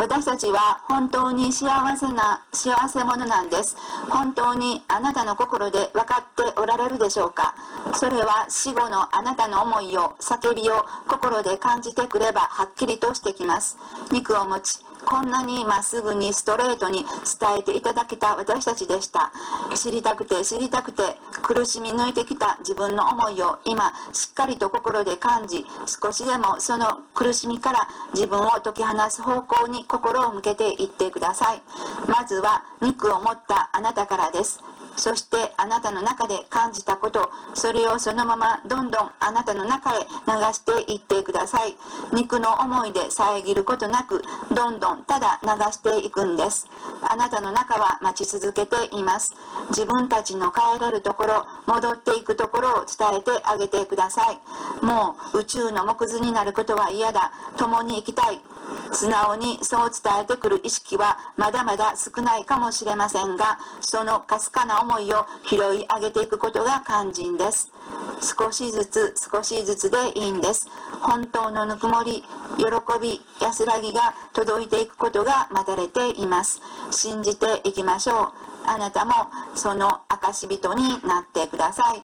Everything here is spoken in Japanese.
私たちは本当に幸せな幸せ者なんです。本当にあなたの心で分かっておられるでしょうか？それは死後のあなたの思いを叫びを心で感じてくればはっきりとしてきます。肉を持ちこんなにまっすぐにストレートに伝えていただけた私たちでした。知りたくて知りたくて苦しみ抜いてきた自分の思いを今しっかりと心で感じ少しでもその苦しみから自分を解き放す方向に心を向けていってください。まずは肉を持ったあなたからです。そしてあなたの中で感じたことそれをそのままどんどんあなたの中へ流していってください。肉の思いで遮ることなくどんどんただ流していくんです。あなたの中は待ち続けています。自分たちの帰れるところ戻っていくところを伝えてあげてください。もう宇宙の木図になることは嫌だ。共に生きたい。素直にそう伝えてくる意識はまだまだ少ないかもしれませんがそのかすかな思いを拾い上げていくことが肝心です。少しずつ少しずつでいいんです。本当のぬくもり喜び安らぎが届いていくことが待たれています。信じていきましょう。あなたもその証人になってください。